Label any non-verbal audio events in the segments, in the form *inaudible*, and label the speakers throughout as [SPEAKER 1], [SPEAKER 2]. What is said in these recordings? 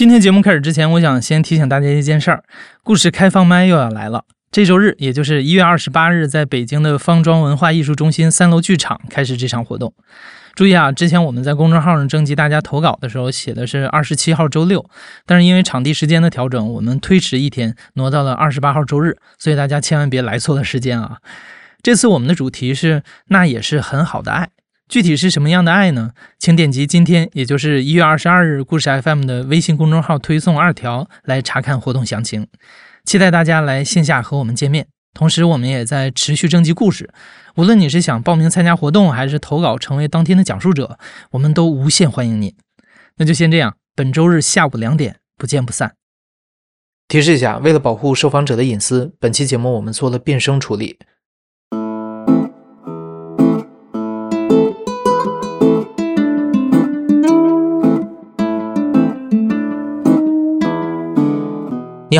[SPEAKER 1] 今天节目开始之前，我想先提醒大家一件事儿：故事开放麦又要来了。这周日，也就是一月二十八日，在北京的方庄文化艺术中心三楼剧场开始这场活动。注意啊，之前我们在公众号上征集大家投稿的时候，写的是二十七号周六，但是因为场地时间的调整，我们推迟一天，挪到了二十八号周日，所以大家千万别来错了时间啊！这次我们的主题是“那也是很好的爱”。具体是什么样的爱呢？请点击今天，也就是一月二十二日，故事 FM 的微信公众号推送二条来查看活动详情。期待大家来线下和我们见面。同时，我们也在持续征集故事。无论你是想报名参加活动，还是投稿成为当天的讲述者，我们都无限欢迎你。那就先这样，本周日下午两点不见不散。提示一下，为了保护受访者的隐私，本期节目我们做了变声处理。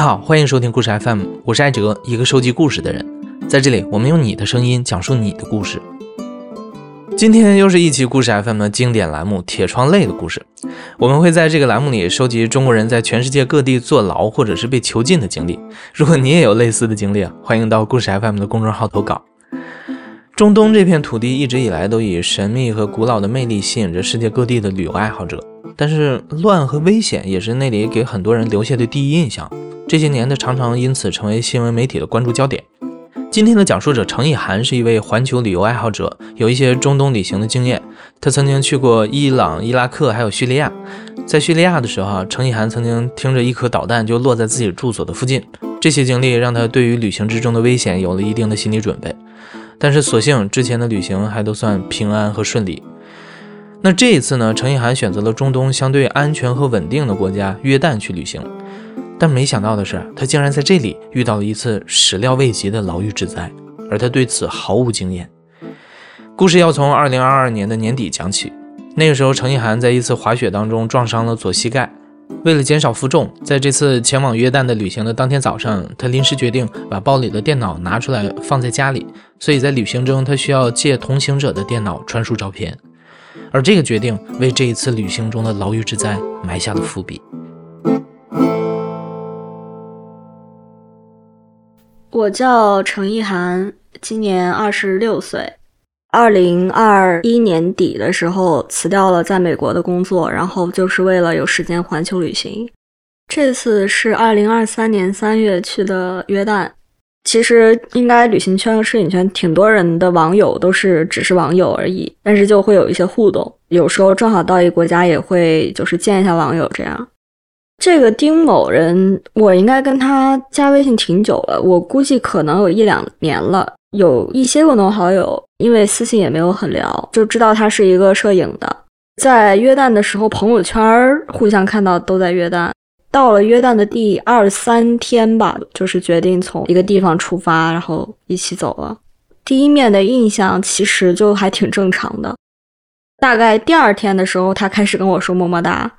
[SPEAKER 1] 好，欢迎收听故事 FM，我是艾哲，一个收集故事的人。在这里，我们用你的声音讲述你的故事。今天又是一期故事 FM 的经典栏目《铁窗泪》的故事。我们会在这个栏目里收集中国人在全世界各地坐牢或者是被囚禁的经历。如果你也有类似的经历啊，欢迎到故事 FM 的公众号投稿。中东这片土地一直以来都以神秘和古老的魅力吸引着世界各地的旅游爱好者，但是乱和危险也是那里给很多人留下的第一印象。这些年，他常常因此成为新闻媒体的关注焦点。今天的讲述者程意涵是一位环球旅游爱好者，有一些中东旅行的经验。他曾经去过伊朗、伊拉克，还有叙利亚。在叙利亚的时候，程意涵曾经听着一颗导弹就落在自己住所的附近。这些经历让他对于旅行之中的危险有了一定的心理准备。但是，所幸之前的旅行还都算平安和顺利。那这一次呢？程意涵选择了中东相对安全和稳定的国家约旦去旅行。但没想到的是，他竟然在这里遇到了一次始料未及的牢狱之灾，而他对此毫无经验。故事要从二零二二年的年底讲起。那个时候，程意涵在一次滑雪当中撞伤了左膝盖，为了减少负重，在这次前往约旦的旅行的当天早上，他临时决定把包里的电脑拿出来放在家里。所以在旅行中，他需要借同行者的电脑传输照片，而这个决定为这一次旅行中的牢狱之灾埋下了伏笔。
[SPEAKER 2] 我叫程意涵，今年二十六岁。二零二一年底的时候辞掉了在美国的工作，然后就是为了有时间环球旅行。这次是二零二三年三月去的约旦。其实应该旅行圈和摄影圈挺多人的网友都是只是网友而已，但是就会有一些互动。有时候正好到一个国家也会就是见一下网友这样。这个丁某人，我应该跟他加微信挺久了，我估计可能有一两年了，有一些共同好友，因为私信也没有很聊，就知道他是一个摄影的。在约旦的时候，朋友圈互相看到都在约旦。到了约旦的第二三天吧，就是决定从一个地方出发，然后一起走了。第一面的印象其实就还挺正常的。大概第二天的时候，他开始跟我说么么哒。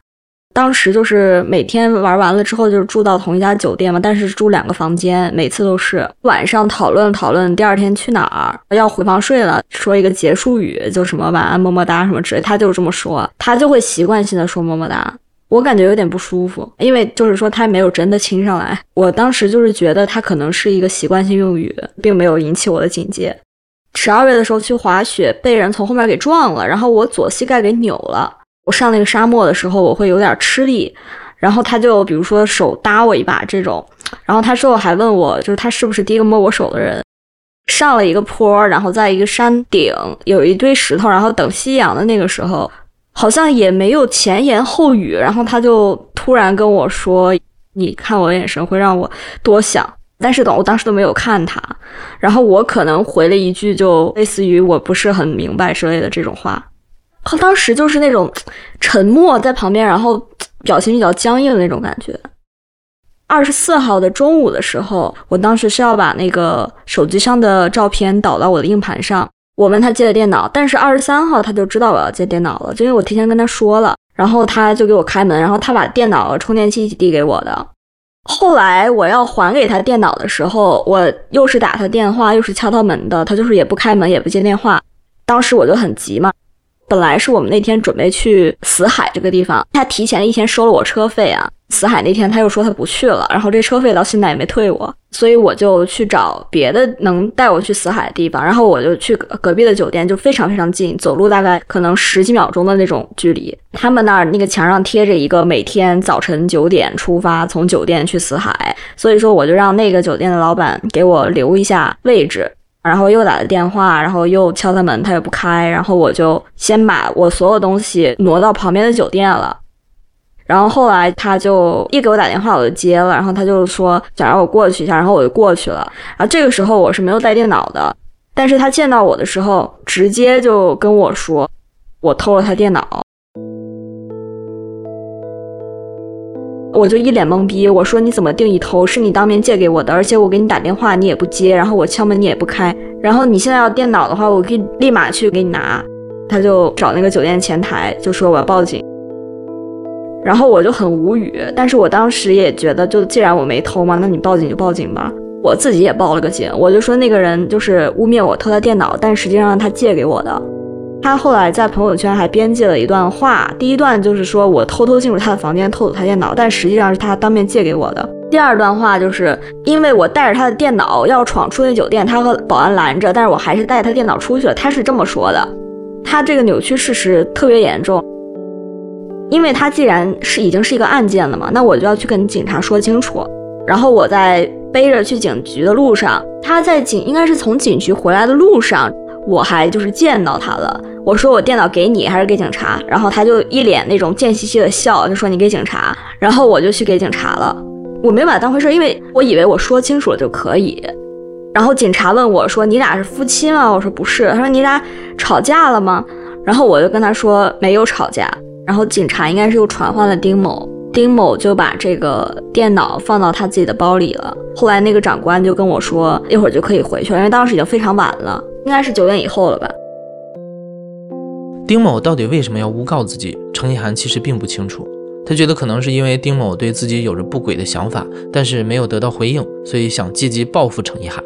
[SPEAKER 2] 当时就是每天玩完了之后，就是住到同一家酒店嘛，但是住两个房间，每次都是晚上讨论讨论第二天去哪儿，要回房睡了，说一个结束语，就什么晚安么么哒什么之类，他就是这么说，他就会习惯性的说么么哒，我感觉有点不舒服，因为就是说他没有真的亲上来，我当时就是觉得他可能是一个习惯性用语，并没有引起我的警戒。十二月的时候去滑雪，被人从后面给撞了，然后我左膝盖给扭了。我上那个沙漠的时候，我会有点吃力，然后他就比如说手搭我一把这种，然后他说我还问我，就是他是不是第一个摸我手的人。上了一个坡，然后在一个山顶有一堆石头，然后等夕阳的那个时候，好像也没有前言后语，然后他就突然跟我说：“你看我的眼神会让我多想。”但是等我当时都没有看他，然后我可能回了一句，就类似于我不是很明白之类的这种话。他当时就是那种沉默在旁边，然后表情比较僵硬的那种感觉。二十四号的中午的时候，我当时是要把那个手机上的照片导到我的硬盘上。我问他借的电脑，但是二十三号他就知道我要借电脑了，就因为我提前跟他说了，然后他就给我开门，然后他把电脑和充电器一起递给我的。后来我要还给他电脑的时候，我又是打他电话，又是敲他门的，他就是也不开门，也不接电话。当时我就很急嘛。本来是我们那天准备去死海这个地方，他提前一天收了我车费啊，死海那天他又说他不去了，然后这车费到现在也没退我，所以我就去找别的能带我去死海的地方，然后我就去隔壁的酒店，就非常非常近，走路大概可能十几秒钟的那种距离。他们那儿那个墙上贴着一个每天早晨九点出发，从酒店去死海，所以说我就让那个酒店的老板给我留一下位置，然后又打了电话，然后又敲他门，他也不开，然后我就先把我所有东西挪到旁边的酒店了。然后后来他就一给我打电话，我就接了。然后他就说想让我过去一下，然后我就过去了。然后这个时候我是没有带电脑的，但是他见到我的时候，直接就跟我说我偷了他电脑。我就一脸懵逼，我说你怎么定义偷？是你当面借给我的，而且我给你打电话你也不接，然后我敲门你也不开。然后你现在要电脑的话，我可以立马去给你拿。他就找那个酒店前台，就说我要报警。然后我就很无语，但是我当时也觉得，就既然我没偷嘛，那你报警就报警吧。我自己也报了个警，我就说那个人就是污蔑我偷他电脑，但实际上他借给我的。他后来在朋友圈还编辑了一段话，第一段就是说我偷偷进入他的房间偷走他电脑，但实际上是他当面借给我的。第二段话就是因为我带着他的电脑要闯出那酒店，他和保安拦着，但是我还是带他电脑出去了。他是这么说的，他这个扭曲事实特别严重。因为他既然是已经是一个案件了嘛，那我就要去跟警察说清楚。然后我在背着去警局的路上，他在警应该是从警局回来的路上，我还就是见到他了。我说我电脑给你还是给警察？然后他就一脸那种贱兮兮的笑，就说你给警察。然后我就去给警察了。我没把他当回事，因为我以为我说清楚了就可以。然后警察问我说你俩是夫妻吗？我说不是。他说你俩吵架了吗？然后我就跟他说没有吵架。然后警察应该是又传唤了丁某，丁某就把这个电脑放到他自己的包里了。后来那个长官就跟我说，一会儿就可以回去了，因为当时已经非常晚了，应该是九点以后了吧。
[SPEAKER 1] 丁某到底为什么要诬告自己？程一涵其实并不清楚，他觉得可能是因为丁某对自己有着不轨的想法，但是没有得到回应，所以想借机报复程一涵。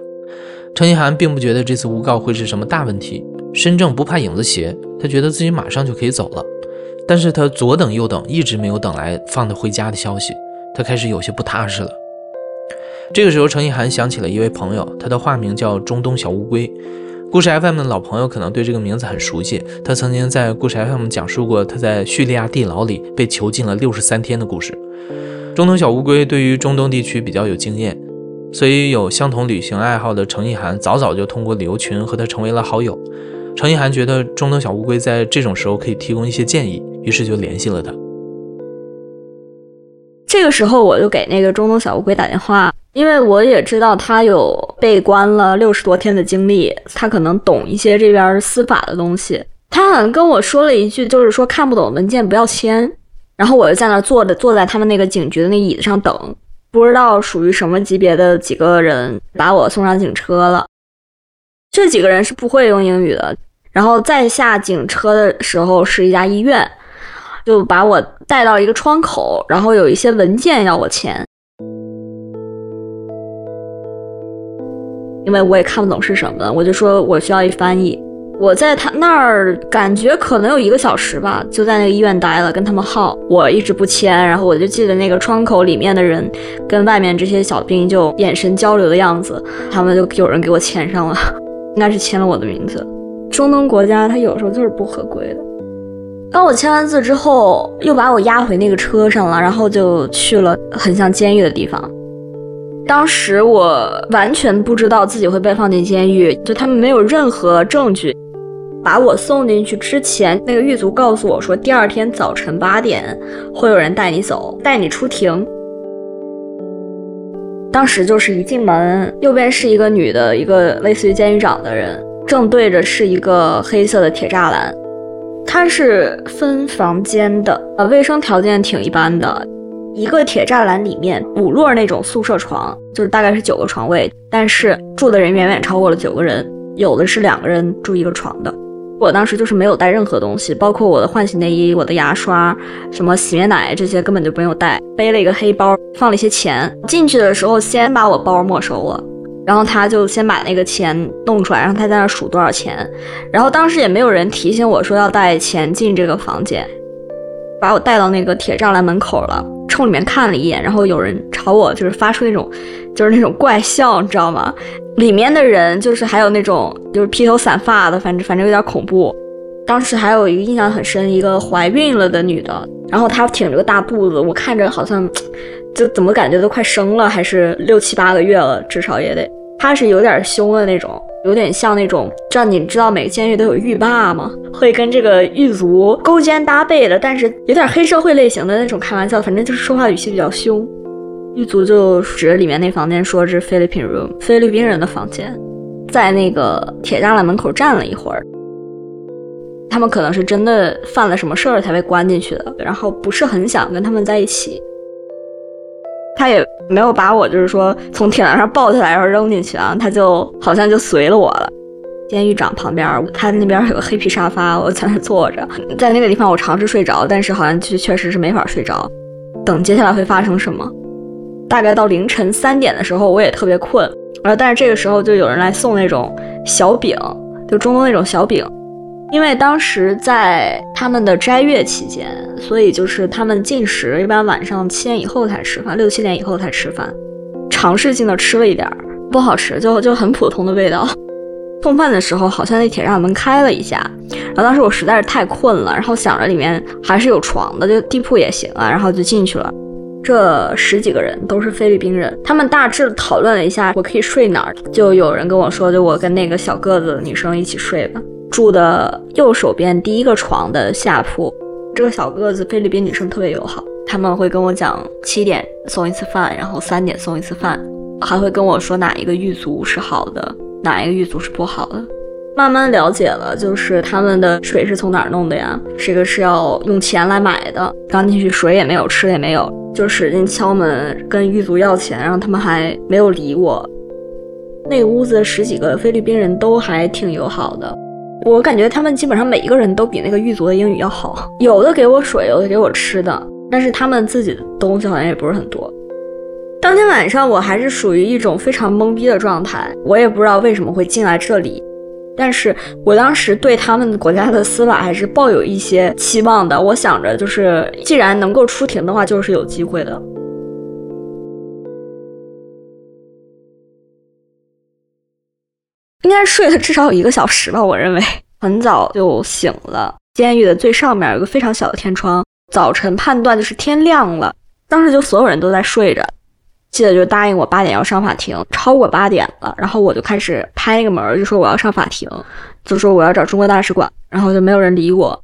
[SPEAKER 1] 程一涵并不觉得这次诬告会是什么大问题，身正不怕影子斜，他觉得自己马上就可以走了。但是他左等右等，一直没有等来放他回家的消息，他开始有些不踏实了。这个时候，程一涵想起了一位朋友，他的化名叫中东小乌龟。故事 FM 的老朋友可能对这个名字很熟悉，他曾经在故事 FM 讲述过他在叙利亚地牢里被囚禁了六十三天的故事。中东小乌龟对于中东地区比较有经验，所以有相同旅行爱好的程一涵早早就通过旅游群和他成为了好友。程一涵觉得中东小乌龟在这种时候可以提供一些建议。于是就联系了他。
[SPEAKER 2] 这个时候我就给那个中东小乌龟打电话，因为我也知道他有被关了六十多天的经历，他可能懂一些这边司法的东西。他好像跟我说了一句，就是说看不懂文件不要签。然后我就在那坐着，坐在他们那个警局的那椅子上等，不知道属于什么级别的几个人把我送上警车了。这几个人是不会用英语的。然后再下警车的时候是一家医院。就把我带到一个窗口，然后有一些文件要我签，因为我也看不懂是什么，我就说我需要一翻译。我在他那儿感觉可能有一个小时吧，就在那个医院待了，跟他们耗。我一直不签，然后我就记得那个窗口里面的人跟外面这些小兵就眼神交流的样子，他们就有人给我签上了，应该是签了我的名字。中东国家他有时候就是不合规的。当我签完字之后，又把我押回那个车上了，然后就去了很像监狱的地方。当时我完全不知道自己会被放进监狱，就他们没有任何证据。把我送进去之前，那个狱卒告诉我说，第二天早晨八点会有人带你走，带你出庭。当时就是一进门，右边是一个女的，一个类似于监狱长的人，正对着是一个黑色的铁栅栏。它是分房间的，呃，卫生条件挺一般的。一个铁栅栏里面五摞那种宿舍床，就是大概是九个床位，但是住的人远远超过了九个人，有的是两个人住一个床的。我当时就是没有带任何东西，包括我的换洗内衣、我的牙刷、什么洗面奶这些根本就没有带，背了一个黑包，放了一些钱。进去的时候先把我包没收了。然后他就先把那个钱弄出来，然后他在那数多少钱，然后当时也没有人提醒我说要带钱进这个房间，把我带到那个铁栅栏门口了。冲里面看了一眼，然后有人朝我就是发出那种就是那种怪笑，你知道吗？里面的人就是还有那种就是披头散发的，反正反正有点恐怖。当时还有一个印象很深，一个怀孕了的女的，然后她挺着个大肚子，我看着好像就怎么感觉都快生了，还是六七八个月了，至少也得。他是有点凶的那种，有点像那种，知道你知道每个监狱都有狱霸吗？会跟这个狱卒勾肩搭背的，但是有点黑社会类型的那种开玩笑，反正就是说话语气比较凶。狱卒就指着里面那房间说：“这是菲律宾 room，菲律宾人的房间。”在那个铁栅栏门口站了一会儿，他们可能是真的犯了什么事儿才被关进去的，然后不是很想跟他们在一起。他也没有把我就是说从铁栏上抱下来然后扔进去啊，他就好像就随了我了。监狱长旁边，他那边有个黑皮沙发，我在那坐着，在那个地方我尝试睡着，但是好像确确实是没法睡着。等接下来会发生什么？大概到凌晨三点的时候，我也特别困，然后但是这个时候就有人来送那种小饼，就中东那种小饼，因为当时在他们的斋月期间，所以就是他们进食一般晚上七点以后才吃饭，六七点以后才吃饭。尝试性的吃了一点儿，不好吃，就就很普通的味道。*laughs* 送饭的时候好像那铁栅门开了一下，然后当时我实在是太困了，然后想着里面还是有床的，就地铺也行啊，然后就进去了。这十几个人都是菲律宾人，他们大致讨论了一下我可以睡哪儿，就有人跟我说，就我跟那个小个子的女生一起睡吧，住的右手边第一个床的下铺。这个小个子菲律宾女生特别友好，他们会跟我讲七点送一次饭，然后三点送一次饭，还会跟我说哪一个狱卒是好的，哪一个狱卒是不好的。慢慢了解了，就是他们的水是从哪儿弄的呀？这个是要用钱来买的。刚进去水也没有，吃也没有，就使劲敲门跟狱卒要钱，然后他们还没有理我。那屋子十几个菲律宾人都还挺友好的，我感觉他们基本上每一个人都比那个狱卒的英语要好，有的给我水，有的给我吃的，但是他们自己的东西好像也不是很多。当天晚上我还是属于一种非常懵逼的状态，我也不知道为什么会进来这里。但是我当时对他们国家的司法还是抱有一些期望的。我想着，就是既然能够出庭的话，就是有机会的。应该睡了至少有一个小时吧，我认为 *laughs* 很早就醒了。监狱的最上面有个非常小的天窗，早晨判断就是天亮了，当时就所有人都在睡着。记得就答应我八点要上法庭，超过八点了，然后我就开始拍那个门，就说我要上法庭，就说我要找中国大使馆，然后就没有人理我。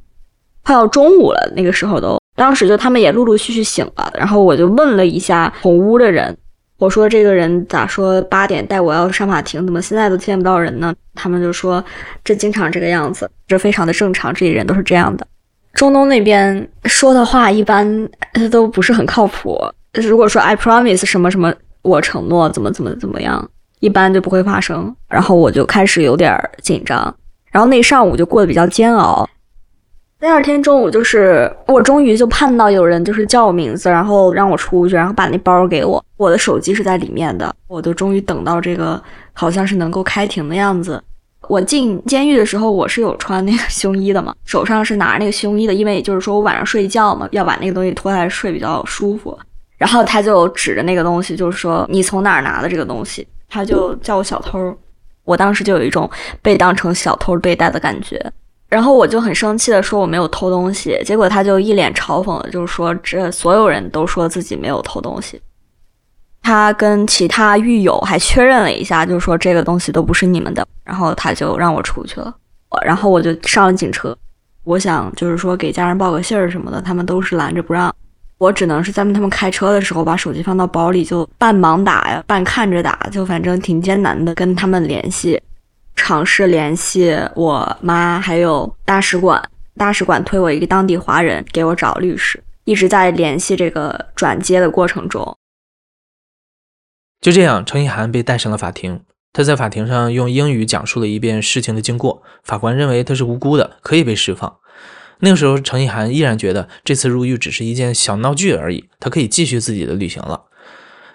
[SPEAKER 2] 快到中午了，那个时候都，当时就他们也陆陆续续醒了，然后我就问了一下同屋的人，我说这个人咋说八点带我要上法庭，怎么现在都见不到人呢？他们就说这经常这个样子，这非常的正常，这里人都是这样的。中东那边说的话一般都不是很靠谱。如果说 I promise 什么什么，我承诺怎么怎么怎么样，一般就不会发生。然后我就开始有点紧张，然后那上午就过得比较煎熬。第二天中午，就是我终于就盼到有人就是叫我名字，然后让我出去，然后把那包给我。我的手机是在里面的，我就终于等到这个好像是能够开庭的样子。我进监狱的时候，我是有穿那个胸衣的嘛，手上是拿着那个胸衣的，因为就是说我晚上睡觉嘛，要把那个东西脱下来睡比较舒服。然后他就指着那个东西，就是说你从哪儿拿的这个东西？他就叫我小偷，我当时就有一种被当成小偷对待的感觉。然后我就很生气的说我没有偷东西，结果他就一脸嘲讽的，就是说这所有人都说自己没有偷东西。他跟其他狱友还确认了一下，就是说这个东西都不是你们的。然后他就让我出去了，然后我就上了警车，我想就是说给家人报个信儿什么的，他们都是拦着不让。我只能是在他们开车的时候把手机放到包里，就半盲打呀，半看着打，就反正挺艰难的跟他们联系，尝试联系我妈，还有大使馆，大使馆推我一个当地华人给我找律师，一直在联系这个转接的过程中。
[SPEAKER 1] 就这样，程一涵被带上了法庭，他在法庭上用英语讲述了一遍事情的经过，法官认为他是无辜的，可以被释放。那个时候，程一涵依然觉得这次入狱只是一件小闹剧而已，他可以继续自己的旅行了。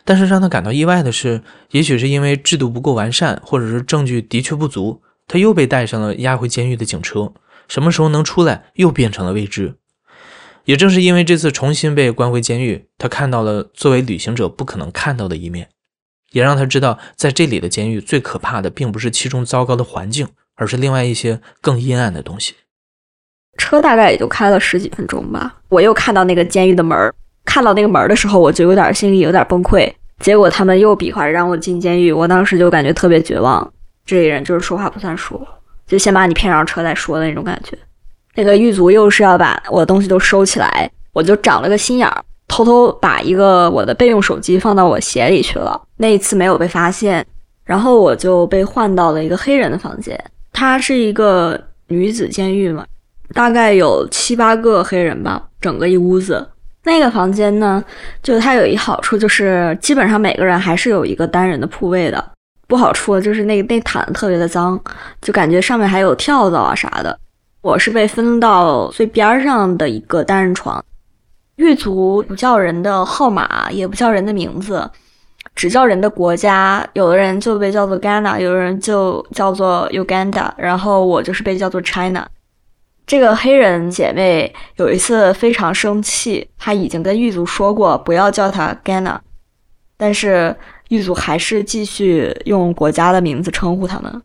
[SPEAKER 1] 但是让他感到意外的是，也许是因为制度不够完善，或者是证据的确不足，他又被带上了押回监狱的警车。什么时候能出来，又变成了未知。也正是因为这次重新被关回监狱，他看到了作为旅行者不可能看到的一面，也让他知道，在这里的监狱最可怕的并不是其中糟糕的环境，而是另外一些更阴暗的东西。
[SPEAKER 2] 车大概也就开了十几分钟吧，我又看到那个监狱的门儿，看到那个门的时候，我就有点心里有点崩溃。结果他们又比划着让我进监狱，我当时就感觉特别绝望。这人就是说话不算数，就先把你骗上车再说的那种感觉。那个狱卒又是要把我的东西都收起来，我就长了个心眼儿，偷偷把一个我的备用手机放到我鞋里去了。那一次没有被发现，然后我就被换到了一个黑人的房间。它是一个女子监狱嘛，大概有七八个黑人吧，整个一屋子。那个房间呢，就它有一好处，就是基本上每个人还是有一个单人的铺位的。不好处就是那那毯子特别的脏，就感觉上面还有跳蚤啊啥的。我是被分到最边上的一个单人床。狱卒不叫人的号码，也不叫人的名字，只叫人的国家。有的人就被叫做 Ghana，有的人就叫做 Uganda，然后我就是被叫做 China。这个黑人姐妹有一次非常生气，她已经跟狱卒说过不要叫她 Gana，但是狱卒还是继续用国家的名字称呼他们。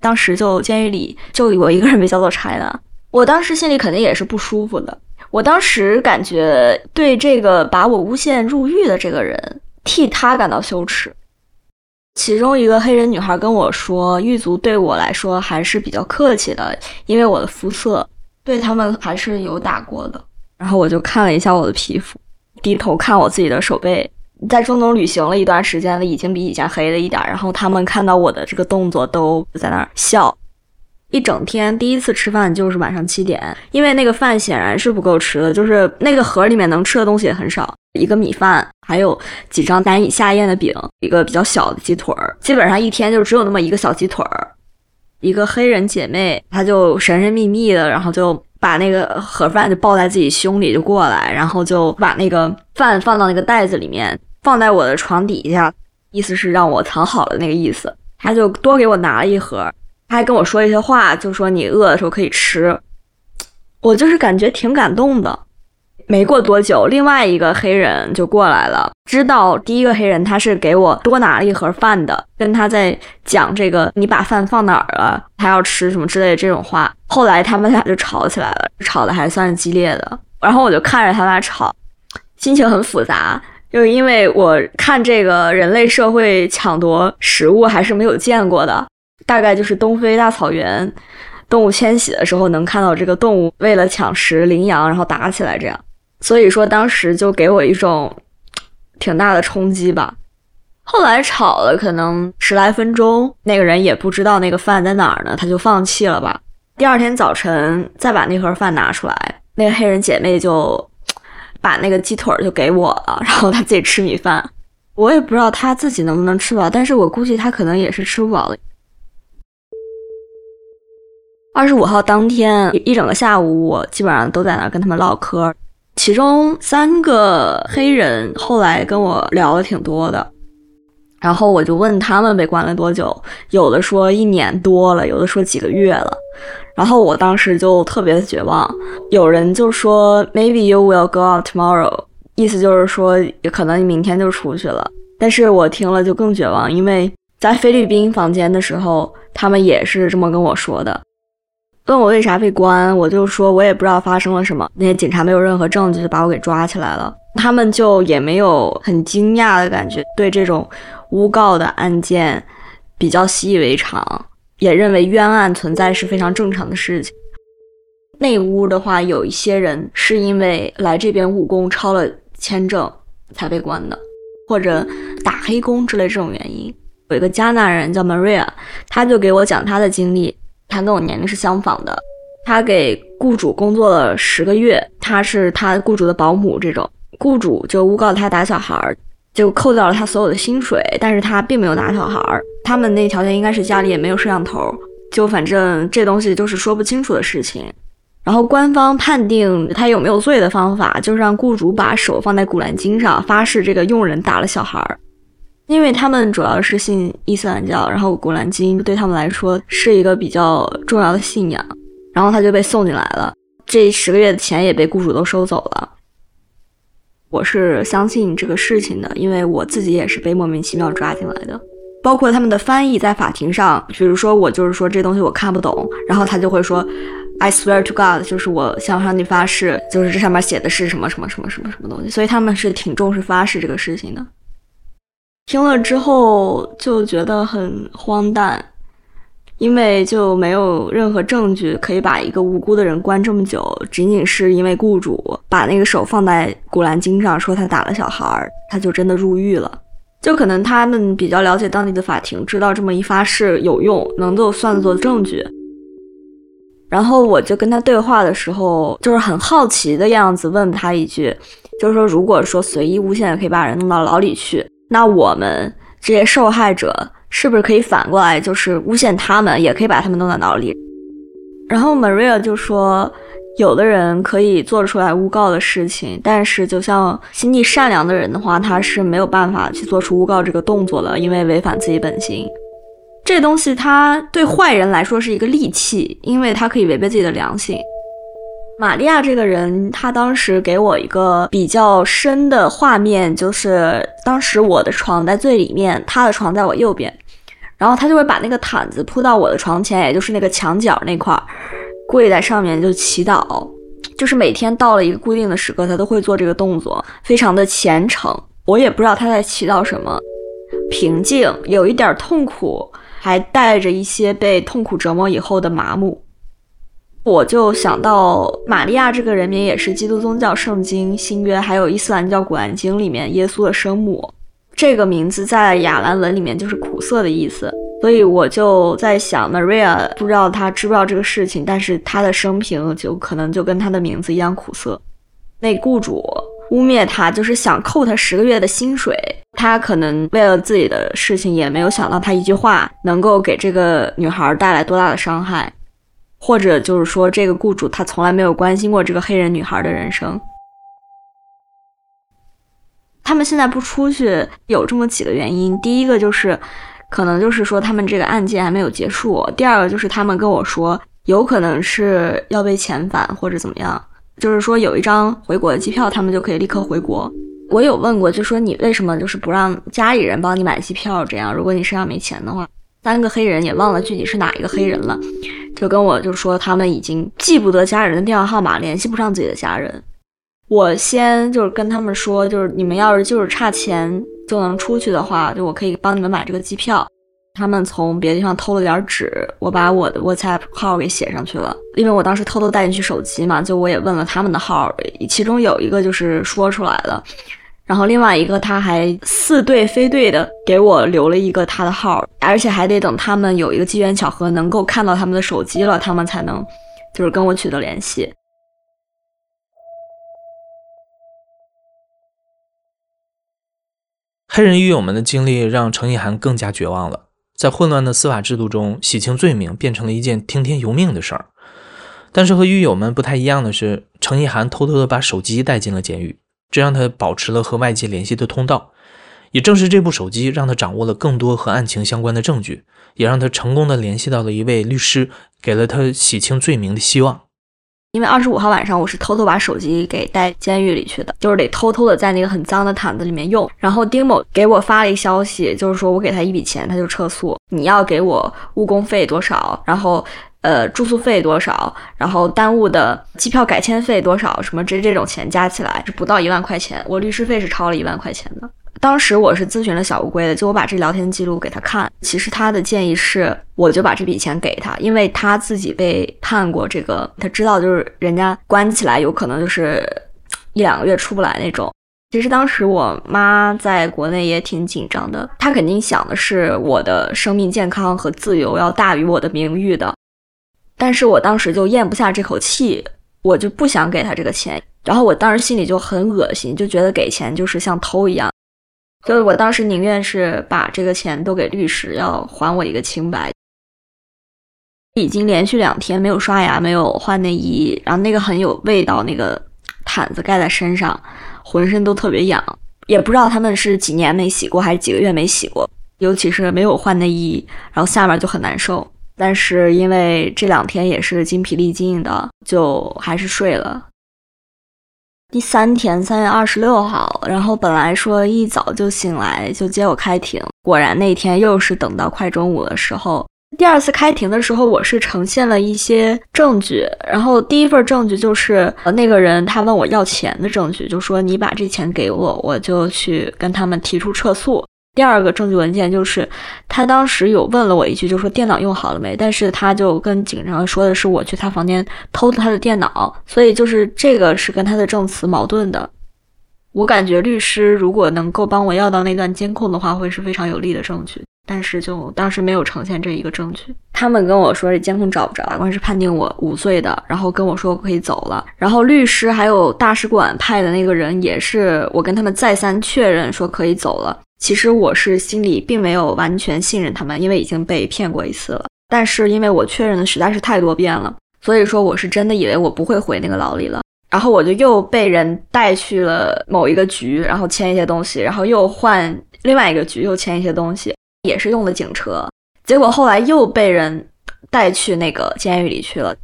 [SPEAKER 2] 当时就监狱里就我一个人被叫做 China，我当时心里肯定也是不舒服的。我当时感觉对这个把我诬陷入狱的这个人，替他感到羞耻。其中一个黑人女孩跟我说，狱卒对我来说还是比较客气的，因为我的肤色，对他们还是有打过的。然后我就看了一下我的皮肤，低头看我自己的手背，在中东旅行了一段时间了，已经比以前黑了一点。然后他们看到我的这个动作，都在那儿笑。一整天第一次吃饭就是晚上七点，因为那个饭显然是不够吃的，就是那个盒里面能吃的东西也很少，一个米饭，还有几张难以下咽的饼，一个比较小的鸡腿儿，基本上一天就只有那么一个小鸡腿儿。一个黑人姐妹，她就神神秘秘的，然后就把那个盒饭就抱在自己胸里就过来，然后就把那个饭放到那个袋子里面，放在我的床底下，意思是让我藏好了那个意思。她就多给我拿了一盒。还跟我说一些话，就说你饿的时候可以吃，我就是感觉挺感动的。没过多久，另外一个黑人就过来了，知道第一个黑人他是给我多拿了一盒饭的，跟他在讲这个你把饭放哪儿了，他要吃什么之类的这种话。后来他们俩就吵起来了，吵的还算是激烈的。然后我就看着他俩吵，心情很复杂，就因为我看这个人类社会抢夺食物还是没有见过的。大概就是东非大草原动物迁徙的时候能看到这个动物为了抢食羚羊，然后打起来这样。所以说当时就给我一种挺大的冲击吧。后来吵了可能十来分钟，那个人也不知道那个饭在哪儿呢，他就放弃了吧。第二天早晨再把那盒饭拿出来，那个黑人姐妹就把那个鸡腿就给我了，*laughs* 然后她自己吃米饭。我也不知道她自己能不能吃饱，但是我估计她可能也是吃不饱的。二十五号当天一整个下午，我基本上都在那跟他们唠嗑。其中三个黑人后来跟我聊的挺多的，然后我就问他们被关了多久，有的说一年多了，有的说几个月了。然后我当时就特别的绝望。有人就说 Maybe you will go out tomorrow，意思就是说也可能你明天就出去了。但是我听了就更绝望，因为在菲律宾房间的时候，他们也是这么跟我说的。问我为啥被关，我就说我也不知道发生了什么。那些警察没有任何证据就把我给抓起来了，他们就也没有很惊讶的感觉，对这种诬告的案件比较习以为常，也认为冤案存在是非常正常的事情。那屋的话，有一些人是因为来这边务工超了签证才被关的，或者打黑工之类这种原因。有一个加拿大人叫 Maria，他就给我讲他的经历。他跟我年龄是相仿的，他给雇主工作了十个月，他是他雇主的保姆，这种雇主就诬告他打小孩，就扣掉了他所有的薪水，但是他并没有打小孩，他们那条件应该是家里也没有摄像头，就反正这东西就是说不清楚的事情。然后官方判定他有没有罪的方法，就是让雇主把手放在古兰经上，发誓这个佣人打了小孩。因为他们主要是信伊斯兰教，然后古兰经对他们来说是一个比较重要的信仰，然后他就被送进来了。这十个月的钱也被雇主都收走了。我是相信这个事情的，因为我自己也是被莫名其妙抓进来的。包括他们的翻译在法庭上，比如说我就是说这东西我看不懂，然后他就会说，I swear to God，就是我向上帝发誓，就是这上面写的是什么什么什么什么什么东西，所以他们是挺重视发誓这个事情的。听了之后就觉得很荒诞，因为就没有任何证据可以把一个无辜的人关这么久，仅仅是因为雇主把那个手放在《古兰经》上说他打了小孩，他就真的入狱了。就可能他们比较了解当地的法庭，知道这么一发誓有用，能够算作证据。然后我就跟他对话的时候，就是很好奇的样子，问他一句，就是说，如果说随意诬陷可以把人弄到牢里去，那我们这些受害者是不是可以反过来，就是诬陷他们，也可以把他们弄到牢里？然后 Maria 就说。有的人可以做出来诬告的事情，但是就像心地善良的人的话，他是没有办法去做出诬告这个动作的，因为违反自己本心。这东西它对坏人来说是一个利器，因为它可以违背自己的良心。玛利亚这个人，他当时给我一个比较深的画面，就是当时我的床在最里面，他的床在我右边，然后他就会把那个毯子铺到我的床前，也就是那个墙角那块儿。跪在上面就祈祷，就是每天到了一个固定的时刻，他都会做这个动作，非常的虔诚。我也不知道他在祈祷什么，平静，有一点痛苦，还带着一些被痛苦折磨以后的麻木。我就想到玛利亚这个人名也是基督宗教圣经新约，还有伊斯兰教古兰经里面耶稣的生母。这个名字在亚兰文里面就是苦涩的意思。所以我就在想，Maria 不知道他知不知道这个事情，但是他的生平就可能就跟他的名字一样苦涩。那雇主污蔑他，就是想扣他十个月的薪水。他可能为了自己的事情，也没有想到他一句话能够给这个女孩带来多大的伤害，或者就是说，这个雇主他从来没有关心过这个黑人女孩的人生。他们现在不出去，有这么几个原因。第一个就是。可能就是说他们这个案件还没有结束。第二个就是他们跟我说，有可能是要被遣返或者怎么样，就是说有一张回国的机票，他们就可以立刻回国。我有问过，就说你为什么就是不让家里人帮你买机票？这样，如果你身上没钱的话，三个黑人也忘了具体是哪一个黑人了，就跟我就说他们已经记不得家人的电话号码，联系不上自己的家人。我先就是跟他们说，就是你们要是就是差钱。就能出去的话，就我可以帮你们买这个机票。他们从别的地方偷了点纸，我把我的 WhatsApp 号给写上去了。因为我当时偷偷带进去手机嘛，就我也问了他们的号，其中有一个就是说出来了，然后另外一个他还似对非对的给我留了一个他的号，而且还得等他们有一个机缘巧合能够看到他们的手机了，他们才能就是跟我取得联系。
[SPEAKER 1] 黑人狱友们的经历让程一涵更加绝望了。在混乱的司法制度中，洗清罪名变成了一件听天由命的事儿。但是和狱友们不太一样的是，程一涵偷偷的把手机带进了监狱，这让他保持了和外界联系的通道。也正是这部手机，让他掌握了更多和案情相关的证据，也让他成功的联系到了一位律师，给了他洗清罪名的希望。
[SPEAKER 2] 因为二十五号晚上，我是偷偷把手机给带监狱里去的，就是得偷偷的在那个很脏的毯子里面用。然后丁某给我发了一消息，就是说我给他一笔钱，他就撤诉。你要给我误工费多少？然后呃住宿费多少？然后耽误的机票改签费多少？什么这这种钱加起来是不到一万块钱，我律师费是超了一万块钱的。当时我是咨询了小乌龟的，就我把这聊天记录给他看。其实他的建议是，我就把这笔钱给他，因为他自己被判过这个，他知道就是人家关起来有可能就是一两个月出不来那种。其实当时我妈在国内也挺紧张的，她肯定想的是我的生命健康和自由要大于我的名誉的。但是我当时就咽不下这口气，我就不想给他这个钱。然后我当时心里就很恶心，就觉得给钱就是像偷一样。所以我当时宁愿是把这个钱都给律师，要还我一个清白。已经连续两天没有刷牙，没有换内衣，然后那个很有味道，那个毯子盖在身上，浑身都特别痒。也不知道他们是几年没洗过，还是几个月没洗过。尤其是没有换内衣，然后下面就很难受。但是因为这两天也是精疲力尽的，就还是睡了。第三天，三月二十六号，然后本来说一早就醒来就接我开庭，果然那天又是等到快中午的时候。第二次开庭的时候，我是呈现了一些证据，然后第一份证据就是呃那个人他问我要钱的证据，就说你把这钱给我，我就去跟他们提出撤诉。第二个证据文件就是，他当时有问了我一句，就说电脑用好了没？但是他就跟警察说的是我去他房间偷的他的电脑，所以就是这个是跟他的证词矛盾的。我感觉律师如果能够帮我要到那段监控的话，会是非常有利的证据。但是就当时没有呈现这一个证据。他们跟我说这监控找不着，法官是判定我无罪的，然后跟我说我可以走了。然后律师还有大使馆派的那个人也是我跟他们再三确认说可以走了。其实我是心里并没有完全信任他们，因为已经被骗过一次了。但是因为我确认的实在是太多遍了，所以说我是真的以为我不会回那个牢里了。然后我就又被人带去了某一个局，然后签一些东西，然后又换另外一个局又签一些东西。也是用的警车，结果后来又被人带去那个监狱里去了。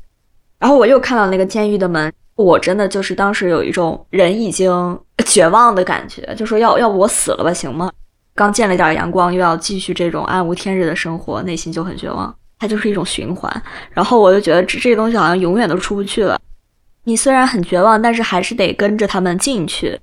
[SPEAKER 2] 然后我又看到那个监狱的门，我真的就是当时有一种人已经绝望的感觉，就说要要不我死了吧，行吗？刚见了点阳光，又要继续这种暗无天日的生活，内心就很绝望。它就是一种循环。然后我就觉得这这东西好像永远都出不去了。你虽然很绝望，但是还是得跟着他们进去。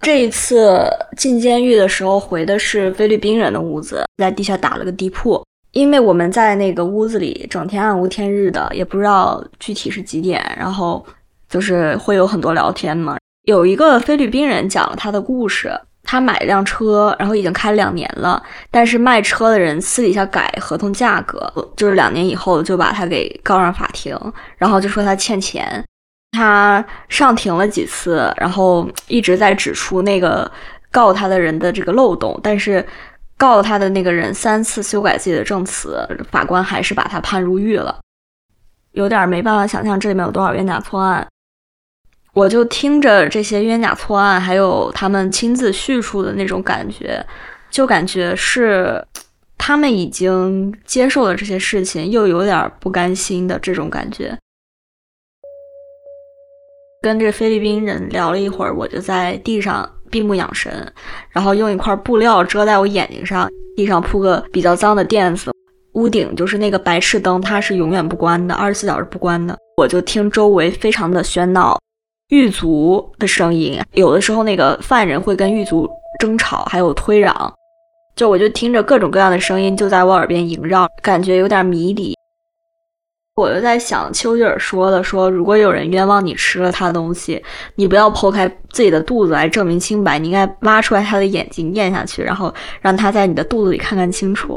[SPEAKER 2] 这一次进监狱的时候回的是菲律宾人的屋子，在地下打了个地铺，因为我们在那个屋子里整天暗无天日的，也不知道具体是几点，然后就是会有很多聊天嘛。有一个菲律宾人讲了他的故事，他买了辆车，然后已经开了两年了，但是卖车的人私底下改合同价格，就是两年以后就把他给告上法庭，然后就说他欠钱。他上庭了几次，然后一直在指出那个告他的人的这个漏洞，但是告他的那个人三次修改自己的证词，法官还是把他判入狱了。有点没办法想象这里面有多少冤假错案。我就听着这些冤假错案，还有他们亲自叙述的那种感觉，就感觉是他们已经接受了这些事情，又有点不甘心的这种感觉。跟这菲律宾人聊了一会儿，我就在地上闭目养神，然后用一块布料遮在我眼睛上，地上铺个比较脏的垫子，屋顶就是那个白炽灯，它是永远不关的，二十四小时不关的。我就听周围非常的喧闹，狱卒的声音，有的时候那个犯人会跟狱卒争吵，还有推攘，就我就听着各种各样的声音就在我耳边萦绕，感觉有点迷离。我就在想，丘吉尔说的，说如果有人冤枉你吃了他的东西，你不要剖开自己的肚子来证明清白，你应该挖出来他的眼睛咽下去，然后让他在你的肚子里看看清楚。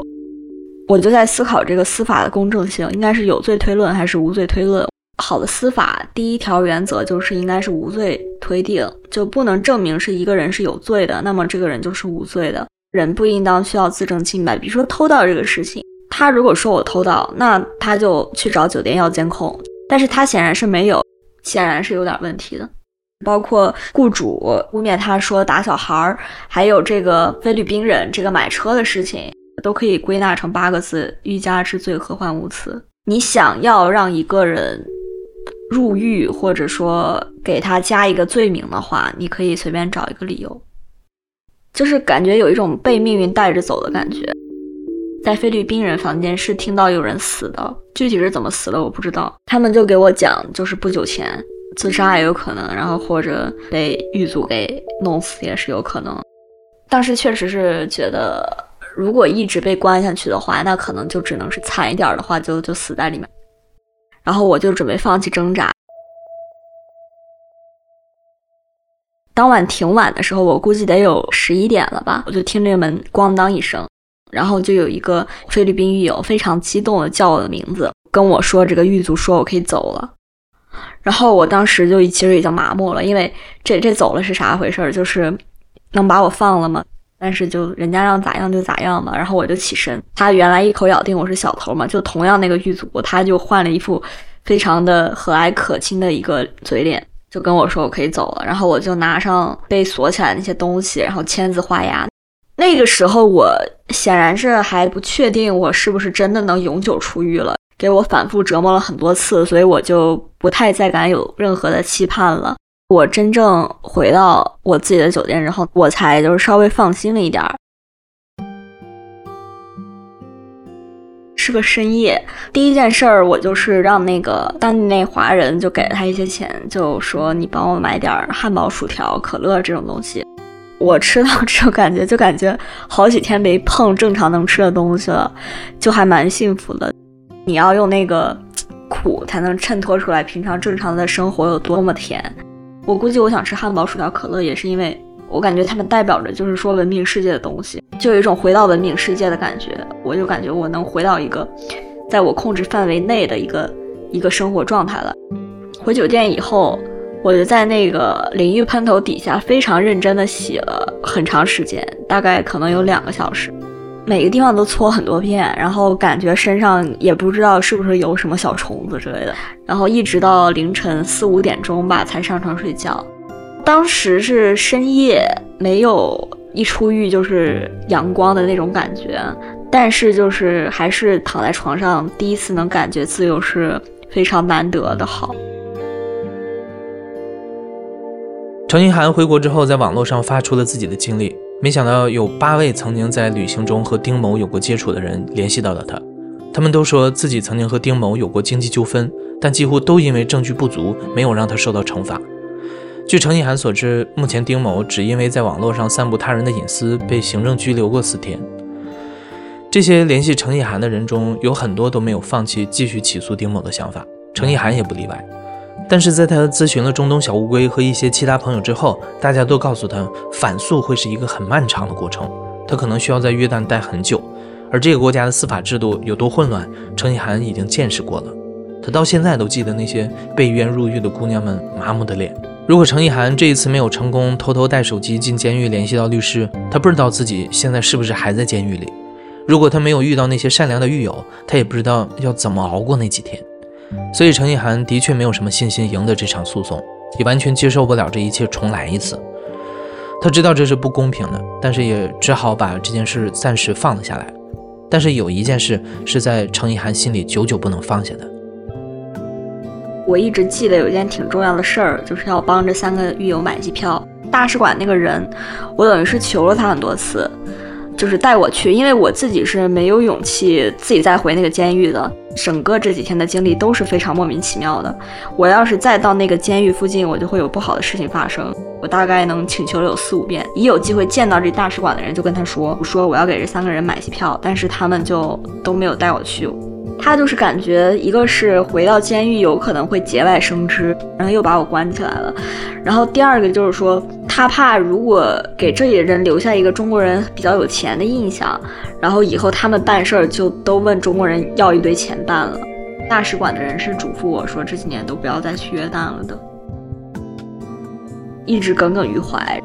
[SPEAKER 2] 我就在思考这个司法的公正性，应该是有罪推论还是无罪推论？好的司法第一条原则就是应该是无罪推定，就不能证明是一个人是有罪的，那么这个人就是无罪的。人不应当需要自证清白，比如说偷盗这个事情。他如果说我偷盗，那他就去找酒店要监控，但是他显然是没有，显然是有点问题的。包括雇主污蔑他说打小孩儿，还有这个菲律宾人这个买车的事情，都可以归纳成八个字：欲加之罪，何患无辞。你想要让一个人入狱，或者说给他加一个罪名的话，你可以随便找一个理由，就是感觉有一种被命运带着走的感觉。在菲律宾人房间是听到有人死的，具体是怎么死的我不知道。他们就给我讲，就是不久前自杀也有可能，然后或者被狱卒给弄死也是有可能。当时确实是觉得，如果一直被关下去的话，那可能就只能是惨一点的话，就就死在里面。然后我就准备放弃挣扎。当晚挺晚的时候，我估计得有十一点了吧，我就听这个门咣当一声。然后就有一个菲律宾狱友非常激动的叫我的名字，跟我说这个狱卒说我可以走了。然后我当时就其实已经麻木了，因为这这走了是啥回事？就是能把我放了吗？但是就人家让咋样就咋样嘛。然后我就起身，他原来一口咬定我是小偷嘛，就同样那个狱卒，他就换了一副非常的和蔼可亲的一个嘴脸，就跟我说我可以走了。然后我就拿上被锁起来那些东西，然后签字画押。那个时候我显然是还不确定我是不是真的能永久出狱了，给我反复折磨了很多次，所以我就不太再敢有任何的期盼了。我真正回到我自己的酒店之后，我才就是稍微放心了一点儿。是个深夜，第一件事儿我就是让那个当地那华人就给了他一些钱，就说你帮我买点汉堡、薯条、可乐这种东西。我吃到这种感觉，就感觉好几天没碰正常能吃的东西了，就还蛮幸福的。你要用那个苦才能衬托出来平常正常的生活有多么甜。我估计我想吃汉堡、薯条、可乐，也是因为我感觉它们代表着就是说文明世界的东西，就有一种回到文明世界的感觉。我就感觉我能回到一个在我控制范围内的一个一个生活状态了。回酒店以后。我就在那个淋浴喷头底下非常认真的洗了很长时间，大概可能有两个小时，每个地方都搓很多遍，然后感觉身上也不知道是不是有什么小虫子之类的，然后一直到凌晨四五点钟吧才上床睡觉。当时是深夜，没有一出狱就是阳光的那种感觉，但是就是还是躺在床上第一次能感觉自由是非常难得的好。
[SPEAKER 1] 程一涵回国之后，在网络上发出了自己的经历。没想到有八位曾经在旅行中和丁某有过接触的人联系到了他，他们都说自己曾经和丁某有过经济纠纷，但几乎都因为证据不足，没有让他受到惩罚。据程一涵所知，目前丁某只因为在网络上散布他人的隐私，被行政拘留过四天。这些联系程一涵的人中，有很多都没有放弃继续起诉丁某的想法，程一涵也不例外。但是在他咨询了中东小乌龟和一些其他朋友之后，大家都告诉他，反诉会是一个很漫长的过程，他可能需要在约旦待很久，而这个国家的司法制度有多混乱，程一涵已经见识过了。他到现在都记得那些被冤入狱的姑娘们麻木的脸。如果程一涵这一次没有成功偷偷带手机进监狱联系到律师，他不知道自己现在是不是还在监狱里。如果他没有遇到那些善良的狱友，他也不知道要怎么熬过那几天。所以，程一涵的确没有什么信心赢得这场诉讼，也完全接受不了这一切重来一次。他知道这是不公平的，但是也只好把这件事暂时放了下来。但是有一件事是在程一涵心里久久不能放下的。
[SPEAKER 2] 我一直记得有一件挺重要的事儿，就是要帮这三个狱友买机票。大使馆那个人，我等于是求了他很多次。就是带我去，因为我自己是没有勇气自己再回那个监狱的。整个这几天的经历都是非常莫名其妙的。我要是再到那个监狱附近，我就会有不好的事情发生。我大概能请求了有四五遍，一有机会见到这大使馆的人，就跟他说，我说我要给这三个人买机票，但是他们就都没有带我去。他就是感觉，一个是回到监狱有可能会节外生枝，然后又把我关起来了。然后第二个就是说，他怕如果给这里的人留下一个中国人比较有钱的印象，然后以后他们办事儿就都问中国人要一堆钱办了。大使馆的人是嘱咐我说，这几年都不要再去约旦了的，一直耿耿于怀。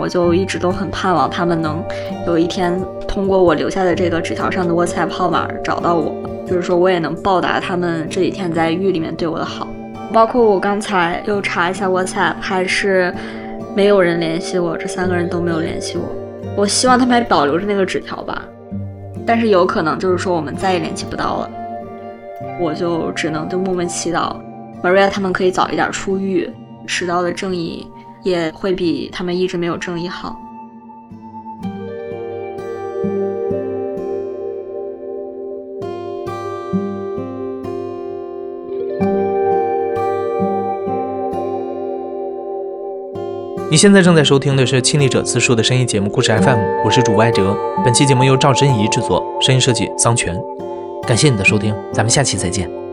[SPEAKER 2] 我就一直都很盼望他们能有一天通过我留下的这个纸条上的 WhatsApp 号码找到我。就是说我也能报答他们这几天在狱里面对我的好，包括我刚才又查一下 WhatsApp，还是没有人联系我，这三个人都没有联系我。我希望他们还保留着那个纸条吧，但是有可能就是说我们再也联系不到了，我就只能就默默祈祷，Maria 他们可以早一点出狱，迟到的正义也会比他们一直没有正义好。
[SPEAKER 1] 你现在正在收听的是亲历者自述的声音节目《故事 FM》，我是主播艾哲。本期节目由赵真怡制作，声音设计桑泉。感谢你的收听，咱们下期再见。